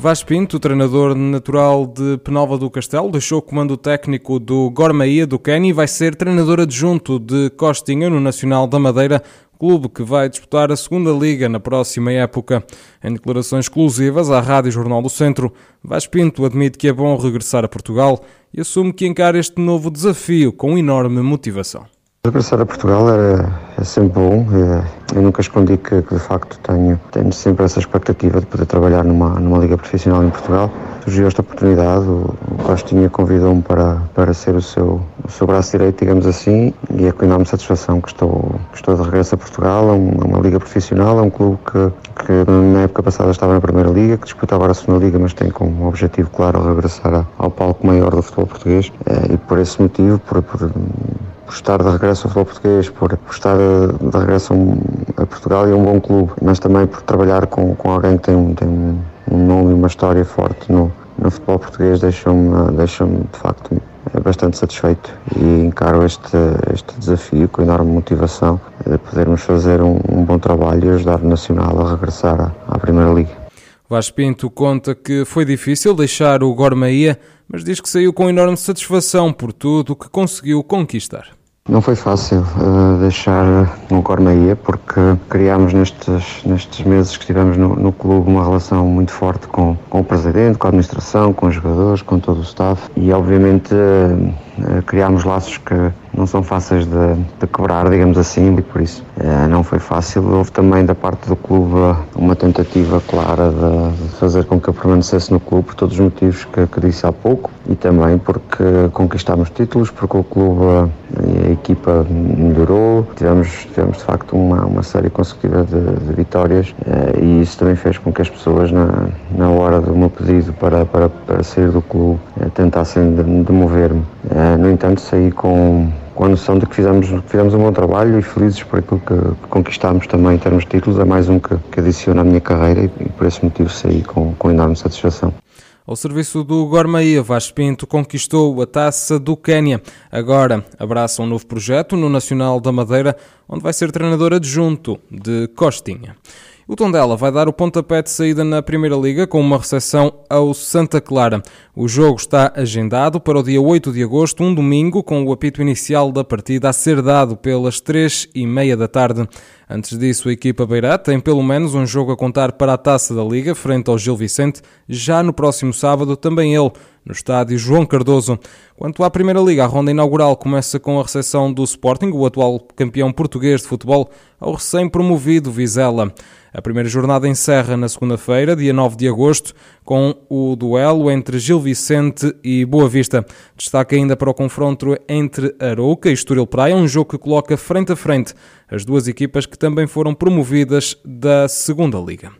Vaz Pinto, treinador natural de Penalva do Castelo, deixou o comando técnico do Gormaia do Quênia e vai ser treinador adjunto de Costinha no Nacional da Madeira, clube que vai disputar a segunda liga na próxima época. Em declarações exclusivas à Rádio Jornal do Centro, Vaz Pinto admite que é bom regressar a Portugal e assume que encara este novo desafio com enorme motivação. Regressar a Portugal era, é sempre bom. É, eu nunca escondi que, que, de facto tenho, tenho sempre essa expectativa de poder trabalhar numa, numa liga profissional em Portugal. Surgiu esta oportunidade, o, o Costinha convidou-me para, para ser o seu, o seu braço direito, digamos assim, e é com enorme satisfação que estou, que estou de regresso a Portugal, a uma, uma liga profissional, é um clube que, que na época passada estava na Primeira Liga, que disputa agora a Segunda Liga, mas tem como objetivo claro regressar ao palco maior do futebol português, é, e por esse motivo, por, por por estar de regresso ao futebol português, por, por estar de regresso a Portugal e a um bom clube, mas também por trabalhar com, com alguém que tem, um, tem um nome e uma história forte no, no futebol português, deixam-me deixam de facto bastante satisfeito e encaro este, este desafio com enorme motivação de podermos fazer um, um bom trabalho e ajudar o Nacional a regressar à, à Primeira Liga. Vaz Pinto conta que foi difícil deixar o Gormaia, mas diz que saiu com enorme satisfação por tudo o que conseguiu conquistar. Não foi fácil uh, deixar o Cormeia porque criámos nestes, nestes meses que estivemos no, no, clube uma relação muito forte com, com o presidente, com a administração, com os jogadores, com todo o staff e obviamente uh, uh, criámos laços que não são fáceis de, de quebrar, digamos assim, e por isso não foi fácil. Houve também da parte do clube uma tentativa clara de, de fazer com que eu permanecesse no clube por todos os motivos que, que disse há pouco e também porque conquistámos títulos, porque o clube a equipa melhorou, tivemos, tivemos de facto uma, uma série consecutiva de, de vitórias eh, e isso também fez com que as pessoas, na, na hora do meu pedido para, para, para sair do clube, eh, tentassem demover-me. Eh, no entanto, saí com, com a noção de que fizemos, fizemos um bom trabalho e felizes por aquilo que, que conquistámos também em termos de títulos. É mais um que, que adiciona à minha carreira e, e por esse motivo saí com, com enorme satisfação. Ao serviço do Gormaia, Vaz Pinto conquistou a taça do Quénia. Agora abraça um novo projeto no Nacional da Madeira, onde vai ser treinador adjunto de Costinha. O Tondela vai dar o pontapé de saída na Primeira Liga com uma recepção ao Santa Clara. O jogo está agendado para o dia 8 de agosto, um domingo, com o apito inicial da partida a ser dado pelas 3 e meia da tarde. Antes disso, a equipa Beirá tem pelo menos um jogo a contar para a Taça da Liga, frente ao Gil Vicente, já no próximo sábado, também ele, no estádio João Cardoso. Quanto à Primeira Liga, a ronda inaugural começa com a recepção do Sporting, o atual campeão português de futebol, ao recém-promovido Vizela. A primeira jornada encerra na segunda-feira, dia 9 de agosto, com o duelo entre Gil Vicente e Boa Vista. Destaca ainda para o confronto entre Arouca e Estoril Praia, um jogo que coloca frente a frente as duas equipas que também foram promovidas da segunda Liga.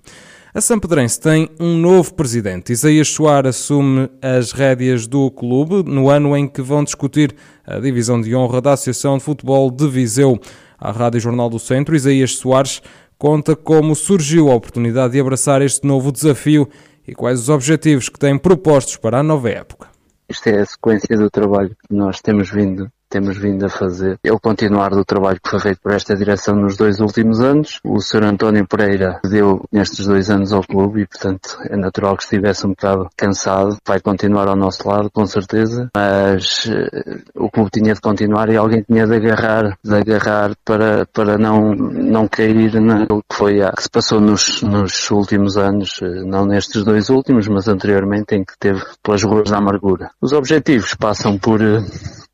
A Sampedrense tem um novo presidente. Isaías Soares assume as rédeas do clube no ano em que vão discutir a divisão de honra da Associação de Futebol de Viseu. A Rádio Jornal do Centro, Isaías Soares conta como surgiu a oportunidade de abraçar este novo desafio e quais os objetivos que tem propostos para a nova época. Esta é a sequência do trabalho que nós temos vindo temos vindo a fazer. É o continuar do trabalho que foi feito por esta direção nos dois últimos anos. O Sr. António Pereira deu nestes dois anos ao clube e, portanto, é natural que estivesse um bocado cansado. Vai continuar ao nosso lado, com certeza, mas uh, o clube tinha de continuar e alguém tinha de agarrar, de agarrar para, para não, não cair naquilo que foi a, que se passou nos, nos últimos anos, uh, não nestes dois últimos, mas anteriormente em que teve pelas ruas da amargura. Os objetivos passam por uh,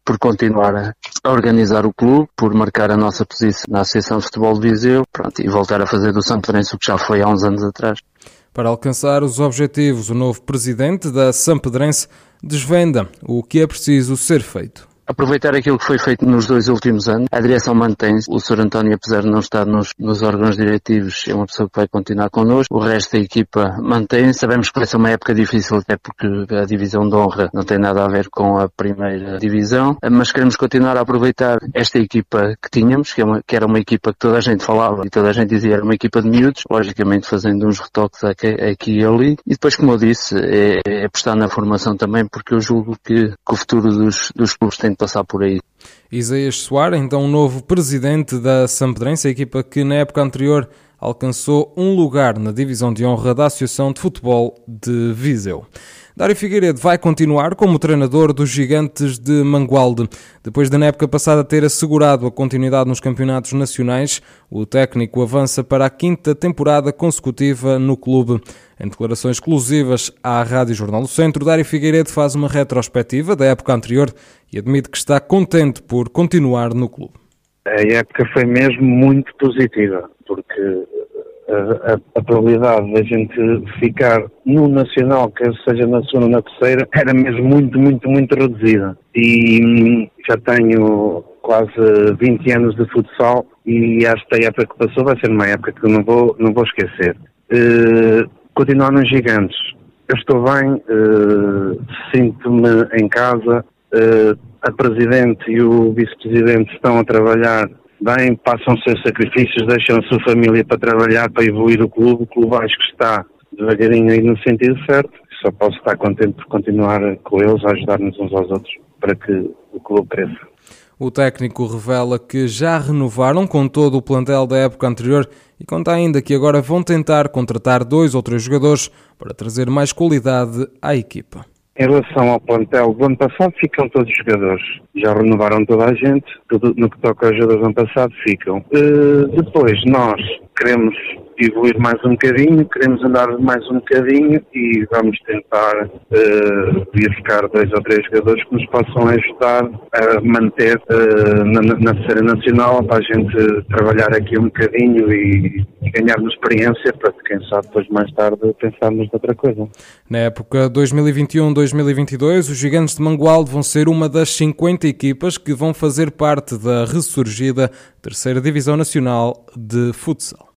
por continuar a organizar o clube, por marcar a nossa posição na Associação de Futebol de Viseu pronto, e voltar a fazer do Sampedrense o que já foi há uns anos atrás. Para alcançar os objetivos, o novo presidente da Sampedrense desvenda o que é preciso ser feito. Aproveitar aquilo que foi feito nos dois últimos anos. A direção mantém-se. O Sr. António, apesar de não estar nos, nos órgãos diretivos, é uma pessoa que vai continuar connosco. O resto da equipa mantém-se. Sabemos que vai ser uma época difícil, até porque a divisão de honra não tem nada a ver com a primeira divisão, mas queremos continuar a aproveitar esta equipa que tínhamos, que, é uma, que era uma equipa que toda a gente falava e toda a gente dizia era uma equipa de miúdos, logicamente fazendo uns retoques aqui, aqui e ali. E depois, como eu disse, é, é apostar na formação também, porque eu julgo que, que o futuro dos, dos clubes tem de passar por aí. Isaías Soares, então novo presidente da Sampedrense, a equipa que na época anterior alcançou um lugar na divisão de honra da Associação de Futebol de Viseu. Dário Figueiredo vai continuar como treinador dos Gigantes de Mangualde. Depois de na época passada ter assegurado a continuidade nos campeonatos nacionais, o técnico avança para a quinta temporada consecutiva no clube. Em declarações exclusivas à Rádio Jornal do Centro, Dário Figueiredo faz uma retrospectiva da época anterior e admite que está contente por continuar no clube. A época foi mesmo muito positiva, porque a, a, probabilidade da gente ficar no Nacional, quer seja na segunda ou na terceira, era mesmo muito, muito, muito reduzida. E hum, já tenho quase 20 anos de futsal e esta época que passou vai ser uma época que não vou, não vou esquecer. Uh, continuar nos gigantes. Eu estou bem, uh, sinto-me em casa. Uh, a Presidente e o Vice-Presidente estão a trabalhar bem, passam seus sacrifícios, deixam a sua família para trabalhar, para evoluir o clube. O clube acho que está devagarinho aí no sentido certo. Só posso estar contente por continuar com eles, a ajudar-nos uns aos outros para que o clube cresça. O técnico revela que já renovaram com todo o plantel da época anterior e conta ainda que agora vão tentar contratar dois ou três jogadores para trazer mais qualidade à equipa. Em relação ao plantel do ano passado, ficam todos os jogadores. Já renovaram toda a gente, tudo no que toca aos jogadores do ano passado, ficam. Uh, depois, nós queremos evoluir mais um bocadinho, queremos andar mais um bocadinho e vamos tentar uh, verificar dois ou três jogadores que nos possam ajudar a manter uh, na, na nacional para a gente trabalhar aqui um bocadinho e, e ganharmos experiência para quem sabe depois mais tarde pensarmos noutra coisa. Na época 2021-2022, os Gigantes de Mangualde vão ser uma das 50 equipas que vão fazer parte da ressurgida Terceira Divisão Nacional de Futsal.